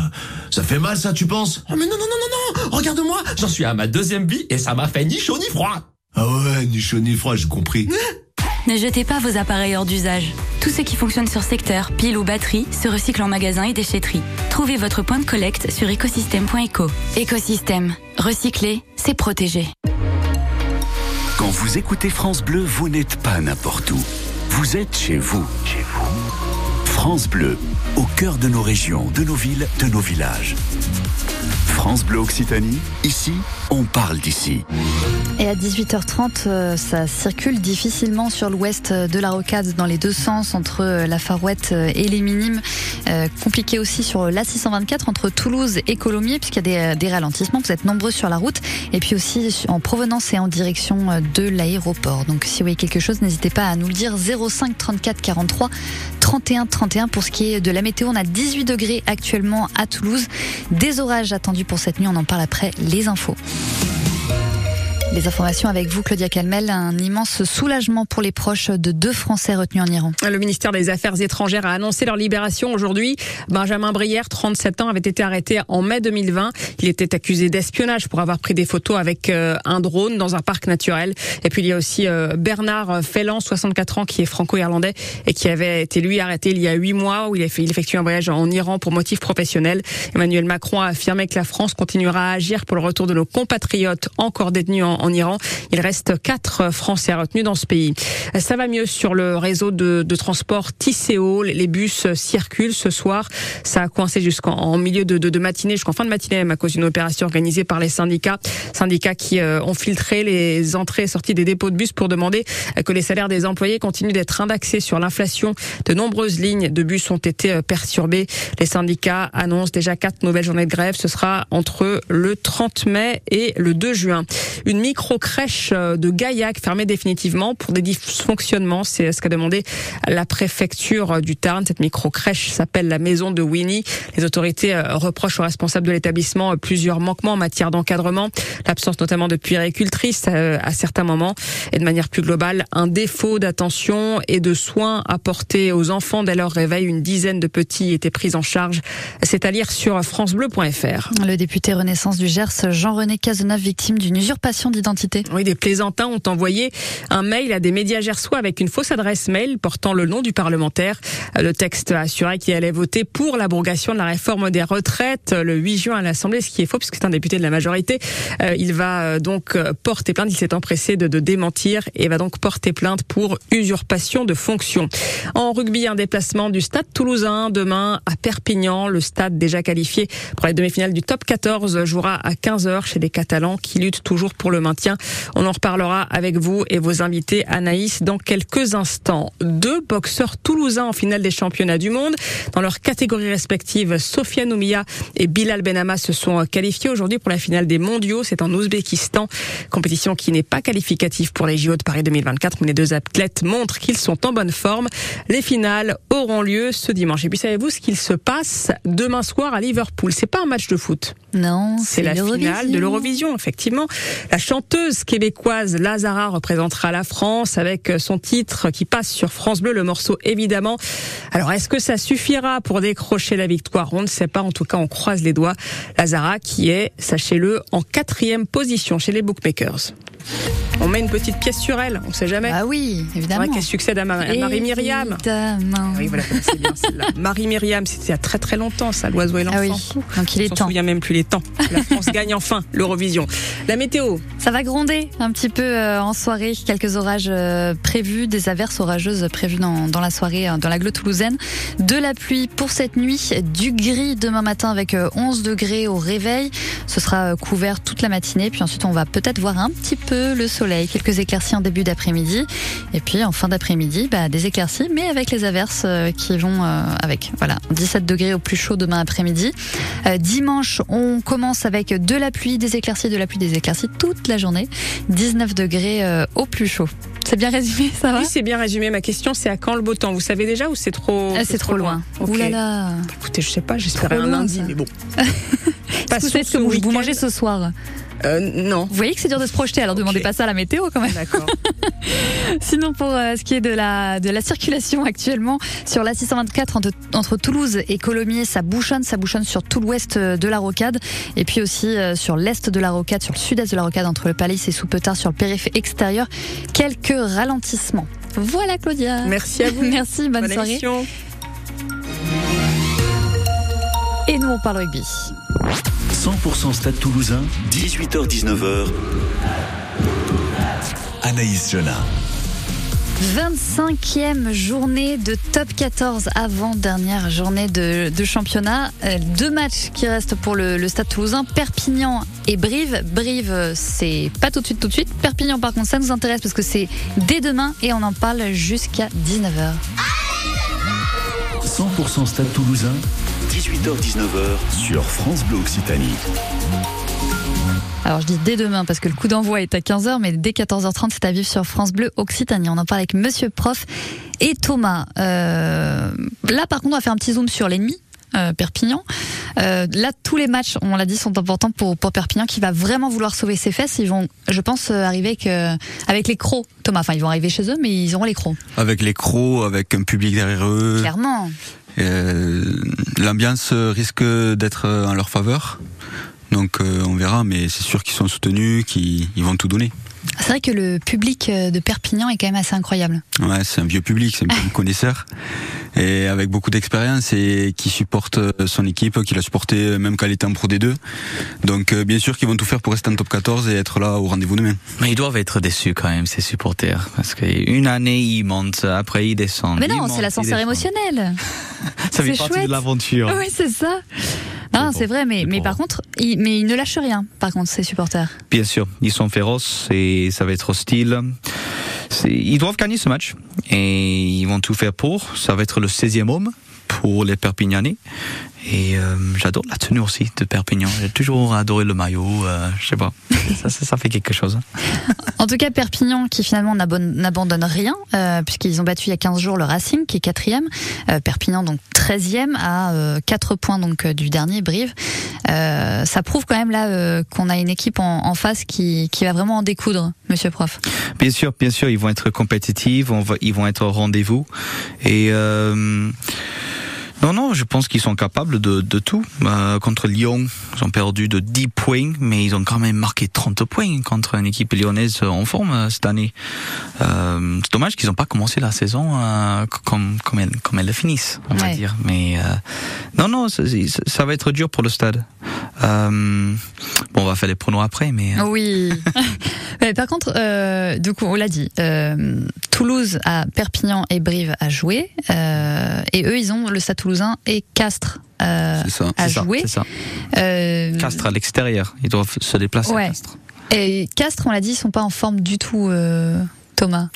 Ça fait mal, ça, tu penses? Oh, mais non, non, non, non, non Regarde-moi, j'en suis à ma deuxième vie et ça m'a fait ni chaud ni froid. Ah ouais, ni chaud ni froid, j'ai compris. Ne jetez pas vos appareils hors d'usage. Tout ce qui fonctionne sur secteur, pile ou batterie, se recycle en magasin et déchetterie. Trouvez votre point de collecte sur écosystème.eco. Écosystème. Recycler, c'est protéger. Quand vous écoutez France Bleu, vous n'êtes pas n'importe où. Vous êtes chez vous. Chez vous. France Bleu, au cœur de nos régions, de nos villes, de nos villages. France Bleu Occitanie, ici, on parle d'ici. Et à 18h30, euh, ça circule difficilement sur l'ouest de la rocade dans les deux sens entre euh, la Farouette euh, et les Minimes. compliqué aussi sur l'A624 entre Toulouse et Colomiers puisqu'il y a des, des, ralentissements. Vous êtes nombreux sur la route et puis aussi en provenance et en direction de l'aéroport. Donc si vous voyez quelque chose, n'hésitez pas à nous le dire. 05 34 43 31 31 pour ce qui est de la météo. On a 18 degrés actuellement à Toulouse. Des orages attendus pour cette nuit. On en parle après les infos. Les informations avec vous, Claudia Calmel. Un immense soulagement pour les proches de deux Français retenus en Iran. Le ministère des Affaires étrangères a annoncé leur libération aujourd'hui. Benjamin Brière, 37 ans, avait été arrêté en mai 2020. Il était accusé d'espionnage pour avoir pris des photos avec euh, un drone dans un parc naturel. Et puis il y a aussi euh, Bernard Fellan, 64 ans, qui est franco-irlandais et qui avait été lui arrêté il y a huit mois où il effectue un voyage en Iran pour motif professionnel. Emmanuel Macron a affirmé que la France continuera à agir pour le retour de nos compatriotes encore détenus en en Iran. Il reste quatre Français retenus dans ce pays. Ça va mieux sur le réseau de, transport Tisséo. Les bus circulent ce soir. Ça a coincé jusqu'en milieu de, matinée, jusqu'en fin de matinée même à cause d'une opération organisée par les syndicats. Syndicats qui euh, ont filtré les entrées et sorties des dépôts de bus pour demander que les salaires des employés continuent d'être indexés sur l'inflation. De nombreuses lignes de bus ont été euh, perturbées. Les syndicats annoncent déjà quatre nouvelles journées de grève. Ce sera entre le 30 mai et le 2 juin. Micro-crèche euh, de Gaillac fermée définitivement pour des dysfonctionnements. C'est ce qu'a demandé la préfecture du Tarn. Cette micro-crèche s'appelle la maison de Winnie. Les autorités euh, reprochent aux responsables de l'établissement euh, plusieurs manquements en matière d'encadrement, l'absence notamment de puéricultrices à certains moments et de manière plus globale, un défaut d'attention et de soins apportés aux enfants dès leur réveil. Une dizaine de petits étaient pris en charge. C'est à lire sur francebleu.fr. Le député Renaissance du Gers, Jean-René Cazeneuve, victime d'une usurpation d'identité. Oui, des plaisantins ont envoyé un mail à des médias gersois avec une fausse adresse mail portant le nom du parlementaire. Le texte assurait qu'il allait voter pour l'abrogation de la réforme des retraites le 8 juin à l'Assemblée, ce qui est faux puisque c'est un député de la majorité. Euh, il va euh, donc euh, porter plainte. Il s'est empressé de, de démentir et va donc porter plainte pour usurpation de fonction. En rugby, un déplacement du Stade Toulousain demain à Perpignan. Le stade déjà qualifié pour la demi-finale du Top 14 jouera à 15h chez les Catalans qui luttent toujours pour le On en reparlera avec vous et vos invités Anaïs dans quelques instants. Deux boxeurs toulousains en finale des championnats du monde. Dans leurs catégories respectives, Sofiane Oumia et Bilal Benama se sont qualifiés aujourd'hui pour la finale des mondiaux. C'est en Ouzbékistan. Compétition qui n'est pas qualificative pour les JO de Paris 2024, mais les deux athlètes montrent qu'ils sont en bonne forme. Les finales auront lieu ce dimanche. Et puis savez-vous ce qu'il se passe demain soir à Liverpool? C'est pas un match de foot. Non, c'est la finale de l'Eurovision, effectivement. La chanteuse québécoise Lazara représentera la France avec son titre qui passe sur France Bleu, le morceau évidemment. Alors est-ce que ça suffira pour décrocher la victoire? On ne sait pas, en tout cas on croise les doigts. Lazara qui est, sachez-le, en quatrième position chez les bookmakers. On met une petite pièce sur elle, on sait jamais. Ah oui, évidemment. C'est vrai qu'elle succède à, Marie-Myriam. Évidemment. Oui, voilà, c'est bien celle-là. Marie-Myriam, c'était il y a très très longtemps, ça, l'oiseau et l'enfant. Ah oui, donc il est on temps. On souvient même plus les temps. La France gagne enfin l'Eurovision. La météo. Ça va gronder un petit peu euh, en soirée. Quelques orages euh, prévus, des averses orageuses prévues dans, dans la soirée euh, dans la toulousaine. De la pluie pour cette nuit, du gris demain matin avec 11 degrés au réveil. Ce sera couvert toute la matinée. Puis ensuite, on va peut-être voir un petit peu le soleil, quelques éclaircies en début d'après-midi. Et puis en fin d'après-midi, bah, des éclaircies, mais avec les averses qui vont avec. Voilà, 17 degrés au plus chaud demain après-midi. dimanche, on commence avec de la pluie, des éclaircies, de la pluie, des éclaircies toute la journée. 19 degrés euh, au plus chaud. C'est bien résumé, ça va? Oui, c'est bien résumé. Ma question, c'est à quand le beau temps? Vous savez déjà ou c'est trop ah, C'est trop, trop, loin? loin. Okay. Ouh là là. Écoutez, je sais pas, j'espérais un lundi, mais bon. Est-ce que vous ce mangez ce soir euh, non. Vous voyez que c'est dur de se projeter, alors okay. demandez pas ça à la météo quand même. D'accord. Sinon, pour euh, ce qui est de la, de la circulation actuellement, sur la 624 entre, entre Toulouse et Colomiers, ça bouchonne, ça bouchonne sur tout l'ouest de la rocade, et puis aussi euh, sur l'est de la rocade, sur le sud-est de la rocade, entre le Palais et Soupetard, sur le périph' extérieur, quelques ralentissements. Voilà Claudia. Merci à vous. Merci, bonne, bonne soirée. Émission. Nous, on parle rugby. 100% Stade Toulousain, 18h-19h. Anaïs Jona. 25e journée de top 14 avant dernière journée de, de championnat. Euh, deux matchs qui restent pour le, le, Stade Toulousain, Perpignan et Brive. Brive, c'est pas tout de suite, tout de suite. Perpignan, par contre, ça nous intéresse parce que c'est dès demain et on en parle jusqu'à 19h. 100% Stade Toulousain, 18h-19h sur France Bleu Occitanie. Alors je dis dès demain parce que le coup d'envoi est à 15h, mais dès 14h30 c'est à vivre sur France Bleu Occitanie. On en parle avec Monsieur Prof et Thomas. Euh, là par contre on va faire un petit zoom sur l'ennemi. Euh, Perpignan. Euh, là, tous les matchs, on l'a dit, sont importants pour, pour Perpignan, qui va vraiment vouloir sauver ses fesses. Ils vont, je pense, arriver avec, euh, avec les crocs, Thomas. Enfin, ils vont arriver chez eux, mais ils auront les crocs. Avec les crocs, avec un public derrière eux. Clairement. Euh, L'ambiance risque d'être en leur faveur. Donc on verra, mais c'est sûr qu'ils sont soutenus, qu'ils vont tout donner. C'est vrai que le public de Perpignan est quand même assez incroyable. Ouais, c'est un vieux public, c'est un public connaisseur et avec beaucoup d'expérience et qui supporte son équipe, qui l'a supporté même quand elle était en Pro D2. Donc euh, bien sûr qu'ils vont tout faire pour rester en top 14 et être là au rendez-vous demain. Mais ils doivent être déçus quand même ces supporters parce qu'une année ils montent, après ils descendent. Mais non, c'est l'ascenseur émotionnel. ça fait partie chouette. de l'aventure. Oui, c'est ça. Non, c'est vrai, mais, mais par contre, ils, mais ils ne lâchent rien, par contre, ces supporters. Bien sûr, ils sont féroces et ça va être hostile. Ils doivent gagner ce match et ils vont tout faire pour. Ça va être le 16e homme pour les Perpignanais. Et euh, j'adore la tenue aussi de Perpignan. J'ai toujours adoré le maillot. Euh, je sais pas, ça, ça, ça, fait quelque chose. En tout cas, Perpignan qui finalement n'abandonne rien, euh, puisqu'ils ont battu il y a 15 jours le Racing qui est quatrième. Euh, Perpignan donc 13e à 4 points donc du dernier Brive. ça prouve quand même là qu'on a une équipe en, en face qui, qui va vraiment en découdre, Monsieur Prof. Bien sûr, bien sûr, ils vont être compétitifs, on va, ils vont être au rendez-vous et. Non, non, je pense qu'ils sont capables de, de tout. Euh, contre Lyon, ils ont perdu de 10 points, mais ils ont quand même marqué 30 points contre une équipe lyonnaise en forme euh, cette année. Euh, c'est dommage qu'ils n'ont pas commencé la saison comme, comme, elle, comme elle le finissent, on va dire. Mais non, non, ça, va être dur pour le stade. Bon, on va faire les pronos après, mais... Oui. Mais par contre, du coup, on l'a dit, Toulouse a Perpignan et Brive à jouer, et eux, ils ont le Stade Toulousain et Castres euh, ça, à ça, jouer. ça. Euh, Castres à l'extérieur, ils doivent se déplacer à Ouais. Castres. Et Castres, on l'a dit, ils sont pas en forme du tout, euh, Thomas.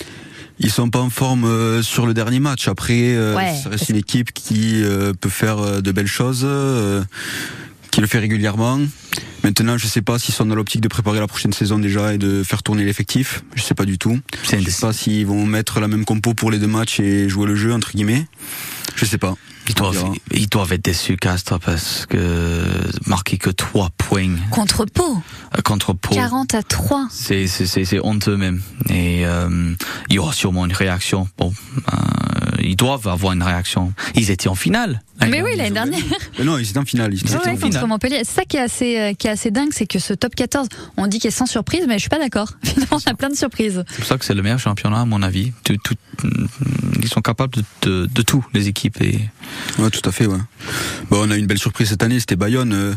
Ils sont pas en forme euh, sur le dernier match. Après, euh, Ouais, ça reste une équipe qui euh, peut faire euh, de belles choses, euh, qui le fait régulièrement. Maintenant, je sais pas s'ils sont dans l'optique de préparer la prochaine saison déjà et de faire tourner l'effectif. Je sais pas du tout. Je sais pas s'ils vont mettre la même compo pour les deux matchs et jouer le jeu entre guillemets. Je sais pas. Ils doivent, ils doivent être déçus, Castres, parce que marquer que 3 points Contre Pau, euh, contre Pau. 40 à 3. C'est, c'est, c'est, c'est honteux même. Et euh, il y aura sûrement une réaction. Bon, euh, ils doivent avoir une réaction. Ils étaient en finale. Mais oui, l'année dernière. Mais non, ils étaient en finale. Ils étaient Ouais, en contre finale. Montpellier. C'est ça qui est assez, euh, qui est assez dingue, c'est que ce top 14, on dit qu'il est sans surprise, mais je suis pas d'accord. Finalement, on a plein de surprises. C'est pour ça que c'est le meilleur championnat, à mon avis. Tout, tout, ils sont capables de, de, de tout, les équipes. Et... Ouais, tout à fait. Ouais. Bon, on a eu une belle surprise cette année. C'était Bayonne. Euh,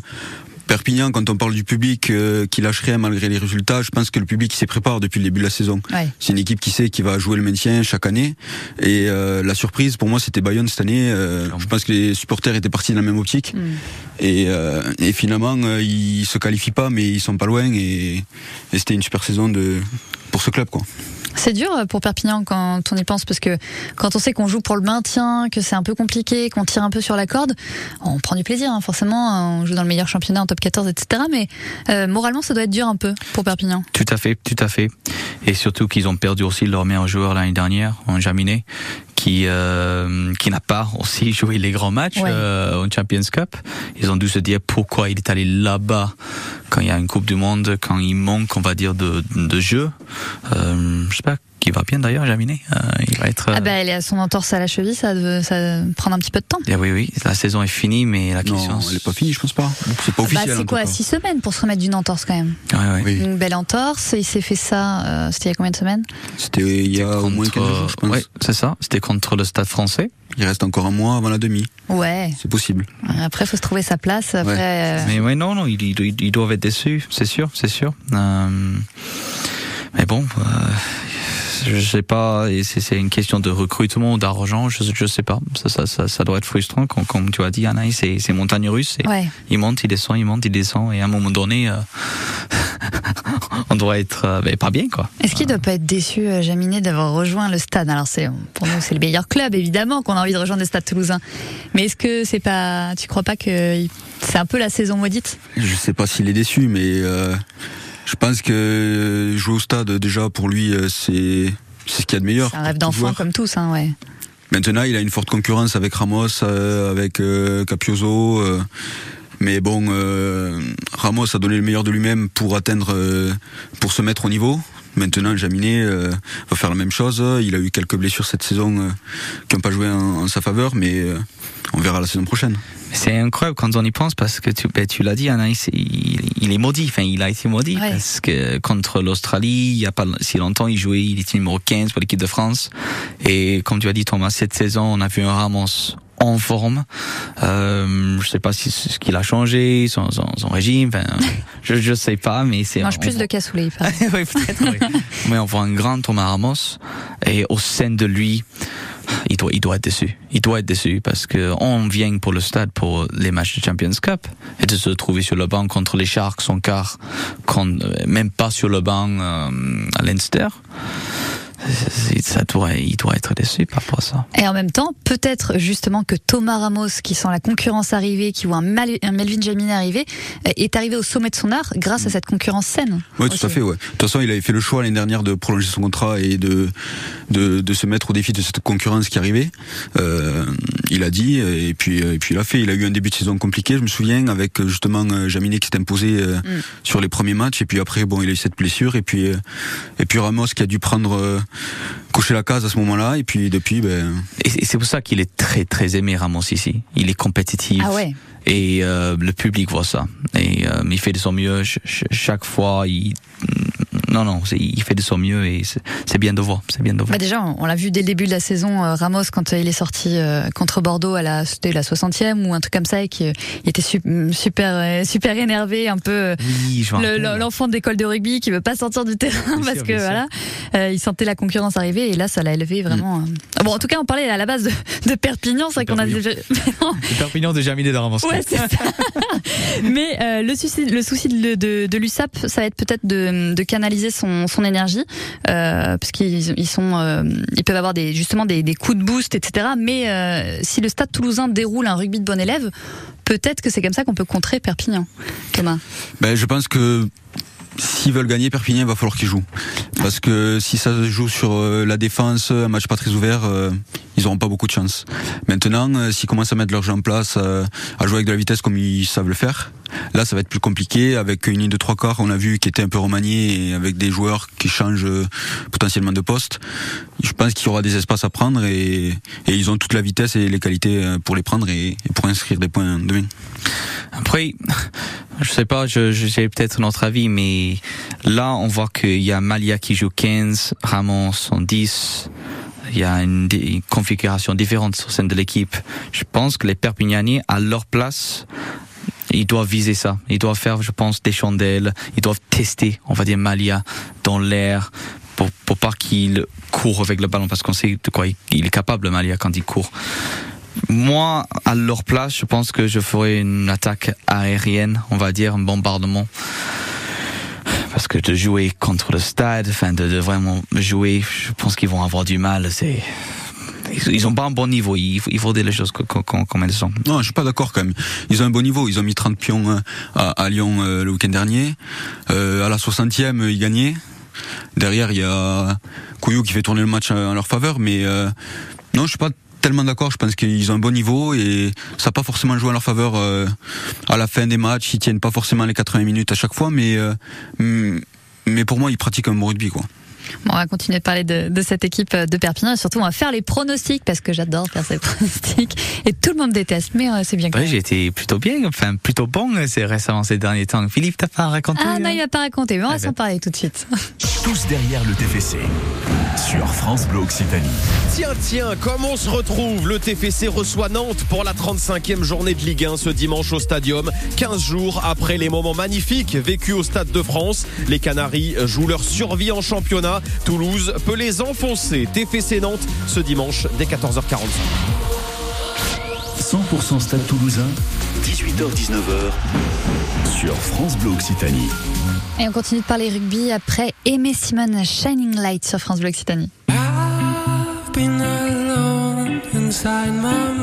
Perpignan, quand on parle du public euh, qui lâche rien malgré les résultats, je pense que le public s'y prépare depuis le début de la saison. Ouais. C'est une équipe qui sait qui va jouer le maintien chaque année. Et euh, la surprise pour moi c'était Bayonne cette année. Euh, je pense que les supporters étaient partis dans la même optique. Hmm. Et, et finalement ils se qualifient pas mais ils sont pas loin et, et c'était une super saison de pour ce club quoi. C'est dur pour Perpignan quand on y pense parce que quand on sait qu'on joue pour le maintien, que c'est un peu compliqué, qu'on tire un peu sur la corde, on prend du plaisir hein, forcément. On joue dans le meilleur championnat en top 14, etc. Mais euh, moralement, ça doit être dur un peu pour Perpignan. Tout à fait, tout à fait. Et surtout qu'ils ont perdu aussi leur meilleur joueur l'année dernière, en Jaminet, qui euh, qui n'a pas aussi joué les grands matchs Ouais. euh, en Champions Cup. Ils ont dû se dire pourquoi il est allé là-bas quand il y a une Coupe du Monde, quand il manque, on va dire, de, de jeu. Euh, je sais pas qui va bien d'ailleurs, Jaminet. Euh, il va être. Ah bah, elle est à son entorse à la cheville, ça va ça prendre un petit peu de temps. Ah oui, oui, la saison est finie, mais la question. Non, elle est pas finie, je pense pas. C'est pas Bah, officiel. c'est quoi, six semaines pour se remettre d'une entorse quand même Ouais, ouais. Une belle entorse, il s'est fait ça, euh, c'était il y a combien de semaines? C'était il y a au moins 15 jours, je pense. Ouais, c'est ça. C'était contre le Stade Français. Il reste encore un mois avant la demi. Ouais, C'est possible. après faut se trouver sa place. Après, euh, Mais ouais, non, non, ils, ils- ils doivent être déçus, c'est sûr, c'est sûr. Euh, mais bon, euh, je sais pas, et c'est une question de recrutement ou d'argent, je, je sais pas. Ça, ça, ça, ça doit être frustrant, comme, comme tu as dit, Anaïs, c'est montagne russe. Ouais. Il monte, il descend, il monte, il descend, et à un moment donné, euh, on doit être euh, ben, pas bien, quoi. Est-ce qu'il doit pas être déçu, euh, Jaminet, d'avoir rejoint le stade? Alors c'est pour nous c'est le meilleur club évidemment qu'on a envie de rejoindre le stade toulousain. Mais est-ce que c'est pas, tu crois pas que c'est un peu la saison maudite? Je sais pas s'il est déçu, mais euh, je pense que jouer au stade, déjà, pour lui, euh, c'est ce qu'il y a de meilleur. C'est un rêve d'enfant comme tous, hein, ouais. Maintenant, il a une forte concurrence avec Ramos, euh, avec euh, Capioso. euh, mais bon, Ramos a donné le meilleur de lui-même pour atteindre, pour se mettre au niveau. Maintenant, Jaminet euh, va faire la même chose. Il a eu quelques blessures cette saison euh, qui n'ont pas joué en, en sa faveur, mais euh, on verra la saison prochaine. C'est incroyable quand on y pense parce que tu, ben, tu l'as dit, Anaïs, il, il est maudit. Enfin, il a été maudit Ouais. parce que contre l'Australie, il y a pas si longtemps, il jouait, il était numéro 15 pour l'équipe de France. Et comme tu as dit, Thomas, cette saison, on a vu un Ramos en forme. Euh, je sais pas si ce qu'il a changé, son, son, son régime. Enfin, je, je sais pas, mais c'est. Mange on- plus de cassoulet. oui, peut-être. oui. Mais on voit un grand Thomas Ramos et au sein de lui, il doit, il doit être déçu. Il doit être déçu parce que on vient pour le stade pour les matchs de Champions Cup et de se trouver sur le banc contre les Sharks son quart, euh, même pas sur le banc euh, à Leinster. Ça doit, il doit être déçu par rapport à ça. Et en même temps, peut-être justement que Thomas Ramos, qui sent la concurrence arriver, qui voit un, Mal- un Melvin Jaminet arriver, euh, est arrivé au sommet de son art grâce à cette concurrence saine. Oui, tout à fait. Ouais. De toute façon, il avait fait le choix l'année dernière de prolonger son contrat et de, de, de se mettre au défi de cette concurrence qui arrivait. Euh, il a dit, et puis, et puis il a fait. Il a eu un début de saison compliqué, je me souviens, avec justement euh, Jaminet qui s'est imposé euh, Mm. sur les premiers matchs. Et puis après, bon, il a eu cette blessure. Et puis, euh, et puis Ramos qui a dû prendre, euh, cocher la case à ce moment-là. Et puis depuis, ben. Et c'est- pour ça qu'il est très très aimé Ramos ici. Il est compétitif. Ah ouais. Et euh, le public voit ça. Et euh, il fait de son mieux. Ch- ch- chaque fois, il, non, non, il fait de son mieux et c'est bien de voir. C'est bien de voir. Bah déjà, on l'a vu dès le début de la saison, euh, Ramos, quand euh, il est sorti euh, contre Bordeaux à la, c'était la 60e ou un truc comme ça, et qu'il il était su- super, super énervé, un peu Oui, me le- l'enfant d'école de rugby qui veut pas sortir du terrain Bien parce sûr, que voilà, euh, il sentait la concurrence arriver et là, ça l'a élevé vraiment. Mm. Bon, en tout cas, on parlait à la base de, de Perpignan, c'est vrai qu'on a déjà. Perpignan de Jamilé de Ramos. Ouais, c'est ça. Mais euh, le souci, le souci de, de, de l'USAP, ça va être peut-être de, de canaliser son, énergie, euh, parce qu'ils ils euh, peuvent avoir justement des, coups de boost, etc. Mais euh, si le Stade Toulousain déroule un rugby de bon élève, peut-être que c'est comme ça qu'on peut contrer Perpignan. Thomas. Ben, je pense que s'ils veulent gagner Perpignan, il va falloir qu'ils jouent. Parce que si ça se joue sur euh, la défense, un match pas très ouvert, ils auront pas beaucoup de chance. Maintenant, s'ils commencent à mettre leur jeu en place, à jouer avec de la vitesse comme ils savent le faire, là ça va être plus compliqué. Avec une ligne de trois quarts, on a vu qui était un peu remaniée et avec des joueurs qui changent euh, potentiellement de poste. Je pense qu'il y aura des espaces à prendre et, ils ont toute la vitesse et les qualités euh, pour les prendre et, pour inscrire des points demain. Après, je sais pas, j'ai peut-être notre avis, mais là, on voit qu'il y a Malia qui joue 15, Ramos en 10. Il y a une, une configuration différente sur scène de l'équipe. Je pense que les Perpignanais, à leur place, ils doivent viser ça. Ils doivent faire, je pense, des chandelles. Ils doivent tester, on va dire, Malia dans l'air pour, pour pas qu'il court avec le ballon parce qu'on sait de quoi il, est capable, Malia, quand il court. Moi, à leur place, je pense que je ferais une attaque aérienne, on va dire, un bombardement. Parce que de jouer contre le stade, enfin de, de vraiment jouer, je pense qu'ils vont avoir du mal. C'est ils, ils ont pas un bon niveau. Il, faut- il faut dire les choses co- co- co- comme elles sont. Non, je suis pas d'accord quand même. Ils ont un bon niveau. Ils ont mis 30 pions euh, à, à Lyon euh, le week-end dernier. Euh, à la 60e, euh, ils gagnaient. Derrière, il y a Couillou qui fait tourner le match en leur faveur. Mais euh, non, je suis pas tellement d'accord. Je pense qu'ils ont un bon niveau et ça n'a pas forcément joué en leur faveur euh, à la fin des matchs. Ils tiennent pas forcément les 80 minutes à chaque fois, mais euh, mais pour moi, ils pratiquent un bon rugby, quoi. Bon, on va continuer de parler de, de cette équipe de Perpignan et surtout on va faire les pronostics parce que j'adore faire ces pronostics et tout le monde déteste, mais euh, c'est bien. Ouais, j'ai été plutôt bien, enfin plutôt bon euh, c'est récemment ces derniers temps. Philippe, t'as pas raconté Ah non, il va pas raconter, mais on va Ah s'en ben. parler tout de suite. Tous derrière le TFC. Sur France Bleu Occitanie. Tiens, tiens, comme on se retrouve, le TFC reçoit Nantes pour la 35e journée de Ligue 1 ce dimanche au Stadium. 15 jours après les moments magnifiques vécus au Stade de France, les Canaries jouent leur survie en championnat. Toulouse peut les enfoncer. TFC Nantes ce dimanche dès 14h45. 100% Stade Toulousain. 18h-19h. Sur France Bleu Occitanie. Et on continue de parler rugby après Aimé Simone Shining Light sur France Bleu Occitanie. been alone inside my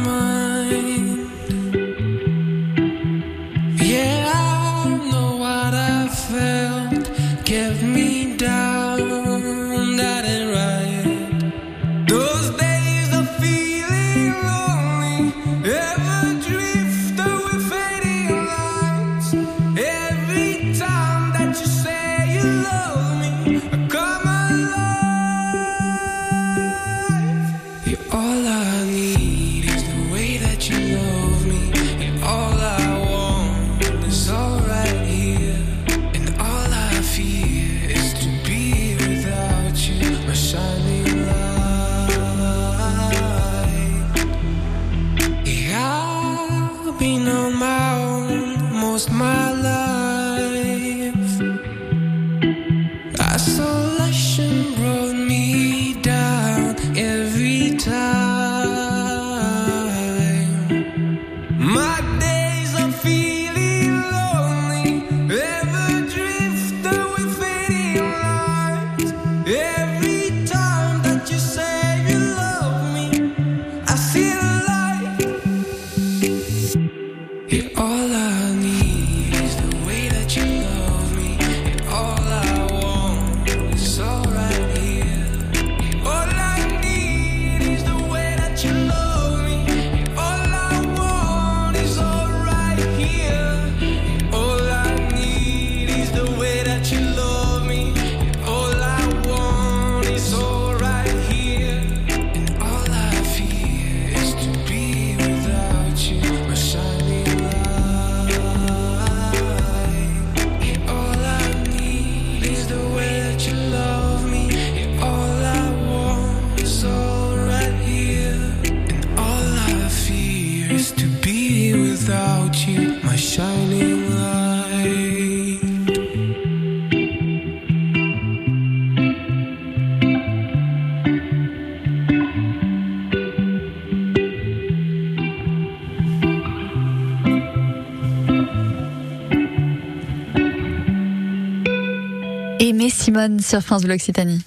Sur France Bleu Occitanie.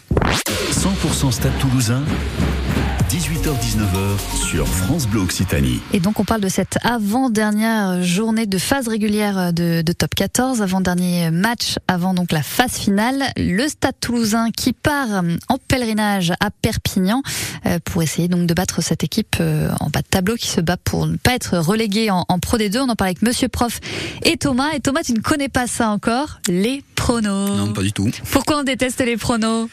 100% Stade Toulousain, 18h-19h sur France Bleu Occitanie. Et donc on parle de cette avant-dernière journée de phase régulière de, de top 14, avant-dernier match avant donc la phase finale. Le Stade Toulousain qui part en pèlerinage à Perpignan euh, pour essayer donc de battre cette équipe euh, en bas de tableau qui se bat pour ne pas être relégué en, en Pro D2. On en parle avec Monsieur Prof et Thomas. Et Thomas, tu ne connais pas ça encore, les pronos. Non, pas du tout. Pourquoi on déteste les pronos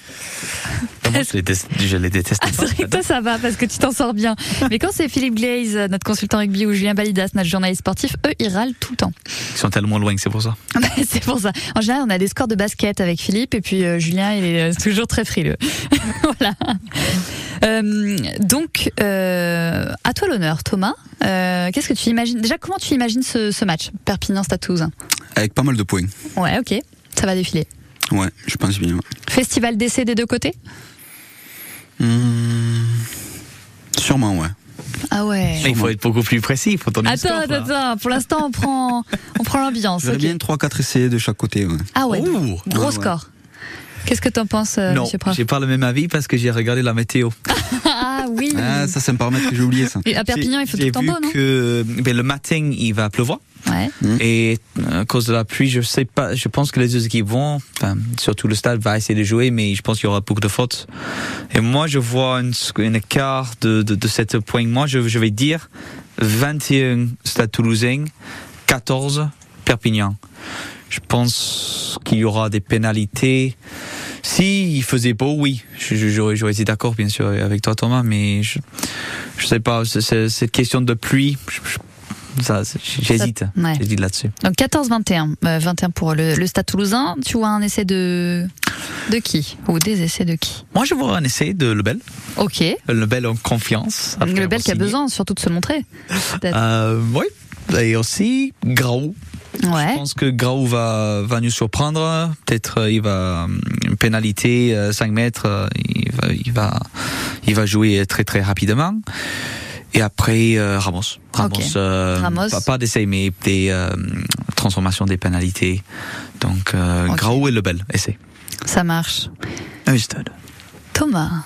Moi, je les, déteste- je les déteste. Ah, c'est vrai que toi, ça va parce que tu t'en sors bien. Mais quand c'est Philippe Glaze, notre consultant rugby, ou Julien Balidas, notre journaliste sportif, eux, ils râlent tout le temps. Ils sont tellement loin que c'est pour ça. C'est pour ça. En général, on a des scores de basket avec Philippe et puis euh, Julien, il est euh, toujours très frileux. voilà. Euh, donc, euh, à toi l'honneur, Thomas. Euh, Qu'est-ce que tu imagines? Déjà, comment tu imagines ce, ce match Perpignan-Stade Toulousain Avec pas mal de points. Ouais, ok. Ça va défiler. Ouais, je pense bien. ouais. Festival d'essai des deux côtés Hmm, Sûrement, ouais. Ah ouais. Mais il faut être beaucoup plus précis. Il faut Attends, score, attends, là. attends. Pour l'instant, on prend, on prend l'ambiance. J'aurais ok. bien 3-4 essais de chaque côté. Ouais. Ah ouais. Ouh. Gros Ouais, ouais. score. Qu'est-ce que t'en penses, euh, non, Monsieur Prof j'ai pas le même avis parce que j'ai regardé la météo. Ah oui. Ah, ça, c'est un paramètre que j'ai oublié, ça. Et à Perpignan, il faut tout le temps beau, non que ben, le matin, il va pleuvoir. Ouais. Et euh, à cause de la pluie, je sais pas, je pense que les deux équipes vont, enfin, surtout le stade va essayer de jouer, mais je pense qu'il y aura beaucoup de fautes. Et moi, je vois une, une écart de, de, de 7 points. Moi, je, je vais dire 21 stade toulousain, 14 Perpignan. Je pense qu'il y aura des pénalités. Si il faisait beau, oui, j'aurais été d'accord, bien sûr, avec toi, Thomas, mais je, je sais pas, cette question de pluie, je- je- ça, c'est- j'hésite, ouais. j'hésite là-dessus. Donc 14-21. Euh, 21 pour le, le Stade Toulousain. Tu vois un essai de de qui? Ou des essais de qui? Moi, je vois un essai de Lebel. Ok. Lebel en confiance. après Le Bel avoir qui a besoin surtout de se montrer. Euh, oui. Et aussi Grau. Ouais. Je pense que Grau va, va nous surprendre. Peut-être euh, il va une pénalité euh, 5 mètres. euh, Il va, il va, il va jouer très très rapidement. Et après euh, Ramos. Ramos. Euh. Pas, pas d'essai, mais des euh, transformations des pénalités. Donc euh, Ok. Grau et Lebel. Essai. Ça marche. Stade. Thomas.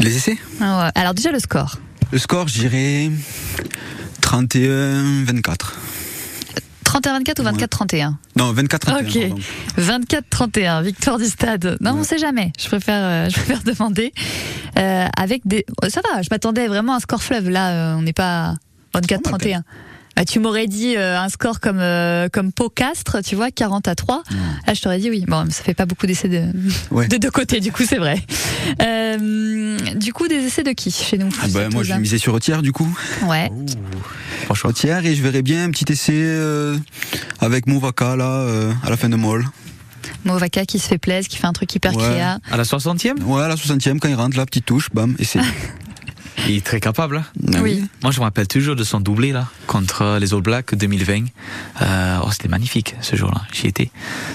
Les essais? Ah ouais. Alors déjà le score. Le score, je dirais 31-24. 31-24 ou 24-31 Non, 24-31. Ok. pardon. 24-31, victoire du stade. Non, on sait jamais. Je préfère, euh, je préfère demander. Euh, avec des, oh, ça va. Je m'attendais vraiment à un score fleuve. Là, euh, on n'est pas 24-31. Bah, tu m'aurais dit euh, un score comme euh, comme Pau Castres, tu vois, 40 à 3. Là, je t'aurais dit oui. Bon, ça fait pas beaucoup d'essais de Ouais. de deux côtés, du coup, c'est vrai. Euh, du coup, des essais de qui chez nous? Ah bah, moi, je vais miser sur Retière, du coup. Ouais. Franchement. Retière, et je verrai bien un petit essai euh, avec Mouvaka, là, euh, à la fin de Moll. Movaka qui se fait plaisir, qui fait un truc hyper Ouais. créa. À la 60e Ouais, à la 60e, quand il rentre, la petite touche, bam, essai. Il est très capable. hein. Ah Oui. Moi, je me rappelle toujours de son doublé là contre les All Blacks 2020. Euh, oh, c'était magnifique ce jour-là. J'y étais.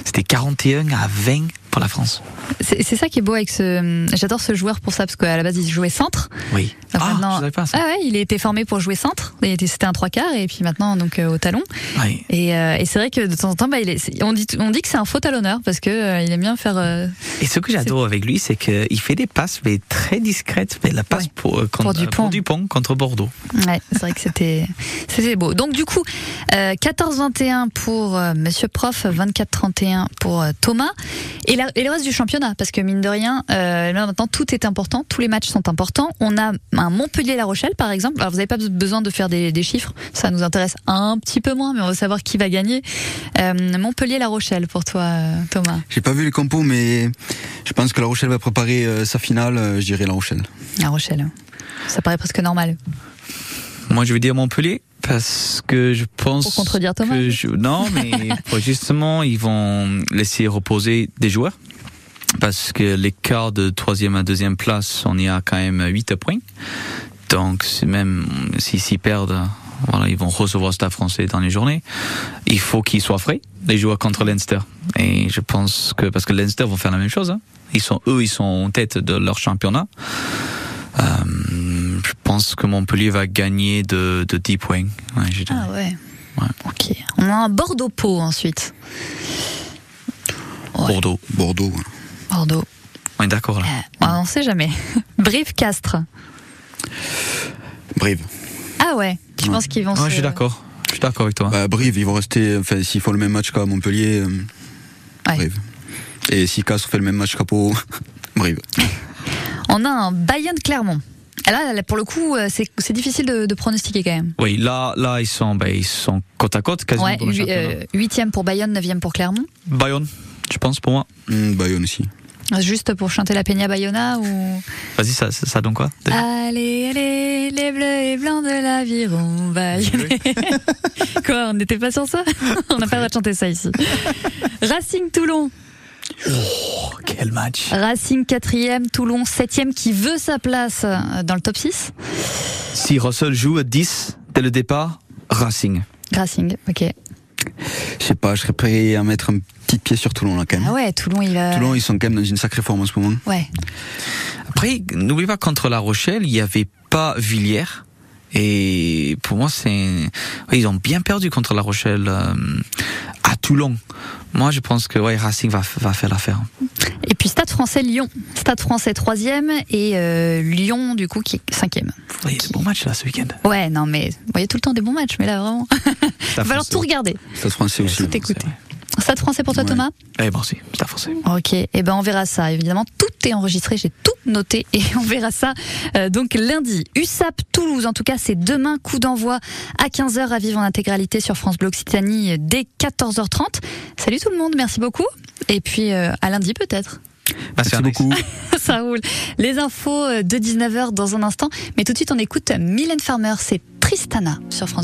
C'était 41 à 20 pour la France. C'est ça qui est beau avec ce. J'adore ce joueur pour ça parce qu'à la base il jouait centre. Oui. Donc ah, maintenant- je savais pas ça. Ah ouais, il a été formé pour jouer centre. Était- C'était un trois quarts et puis maintenant donc euh, au talon. Oui. Et, euh, et c'est vrai que de temps en temps, bah, il est, c'est- on dit on dit que c'est un faux talonneur parce que euh, il aime bien faire. Et ce que j'adore avec lui, c'est qu'il fait des passes mais très discrètes. Mais la passe Ouais. pour, contre, Pour Dupont. pour Dupont contre Bordeaux. Ouais, c'est vrai que c'était c'était beau. Donc du coup, euh, 14-21 pour Monsieur Prof, 24-31 pour Thomas et, la- et le reste du championnat parce que mine de rien, euh, là maintenant tout est important, tous les matchs sont importants. On a un Montpellier-La Rochelle par exemple. Alors vous n'avez pas besoin de faire des, des chiffres, ça nous intéresse un petit peu moins, mais on veut savoir qui va gagner. Euh, Montpellier-La Rochelle pour toi, euh, Thomas. J'ai pas vu les compos, mais je pense que La Rochelle va préparer euh, sa finale, euh, je dirais La Rochelle. La Rochelle, ça paraît presque normal. Moi, je vais dire Montpellier parce que je pense Pour contredire Thomas, que je- non, mais justement, ils vont laisser reposer des joueurs parce que l'écart de troisième à deuxième place, on y a quand même 8 points. Donc, même si s'ils perdent voilà, ils vont recevoir Stade français dans les journées. Il faut qu'ils soient frais, les joueurs contre Leinster. Et je pense que, parce que Leinster vont faire la même chose, hein. ils sont, eux, ils sont en tête de leur championnat. Euh, je pense que Montpellier va gagner de, de 10 points. Ouais, je dirais. Ah ouais. Ok. On a un Bordeaux-Pau ensuite. Bordeaux. Bordeaux. Bordeaux. On est d'accord là. Euh, on sait jamais. Brive-Castres. Brive. Ah ouais. Tu penses qu'ils vont Ouais, se... je suis d'accord. Je suis d'accord avec toi. Bah, Brive, ils vont rester. Enfin, s'ils font le même match qu'à Montpellier, euh, Ouais. Brive. Et si Castres fait le même match qu'à Pau, Brive. On a un Bayonne-Clermont. Et Là, pour le coup, euh, c'est difficile de, de pronostiquer quand même. Oui, là, là, ils sont, ben, ils sont côte à côte, quasiment Ouais, pour euh, huitième pour Bayonne, neuvième pour Clermont. Bayonne, je pense pour moi. Hmm, Bayonne aussi. Juste pour chanter la Peña Bayona ou? Vas-y, ça, ça, ça donne quoi? Allez, allez, les bleus et blancs de l'aviron Bayonnais. Quoi, on n'était pas sur ça? On n'a pas le droit de chanter ça ici. Racing Toulon. Oh, quel match Racing quatrième, Toulon septième qui veut sa place euh, dans le top 6. Si Russell joue à 10 dès le départ, Racing. Racing, ok. Je sais pas, je serais prêt à mettre un petit pied sur Toulon là quand même. Ah ouais, Toulon il va... Toulon, ils sont quand même dans une sacrée forme en ce moment. Ouais. Après, n'oublie pas, contre La Rochelle, il n'y avait pas Villiers. Et pour moi, c'est, ils ont bien perdu contre La Rochelle euh, Toulon. Moi, je pense que ouais, Racing va, va faire l'affaire. Et puis Stade français Lyon. Stade français troisième et euh, Lyon du coup qui est cinquième. Il y a des bons matchs là ce week-end. Ouais, non mais vous voyez tout le temps des bons matchs, mais là vraiment, il va falloir tout regarder, Stade français aussi. tout écouter. Stade français pour toi Ouais. Thomas? Eh bon, si, c'est français. Ok, et ben on verra ça. Évidemment, tout est enregistré, j'ai tout noté et on verra ça euh, donc lundi. USAP Toulouse, en tout cas, c'est demain coup d'envoi à 15h à vivre en intégralité sur France Bleu Occitanie dès 14h30. Salut tout le monde, merci beaucoup. Et puis euh, à lundi peut-être. Merci, beaucoup. ça roule. Les infos euh, de 19h dans un instant, mais tout de suite on écoute Mylène Farmer, c'est Tristana sur France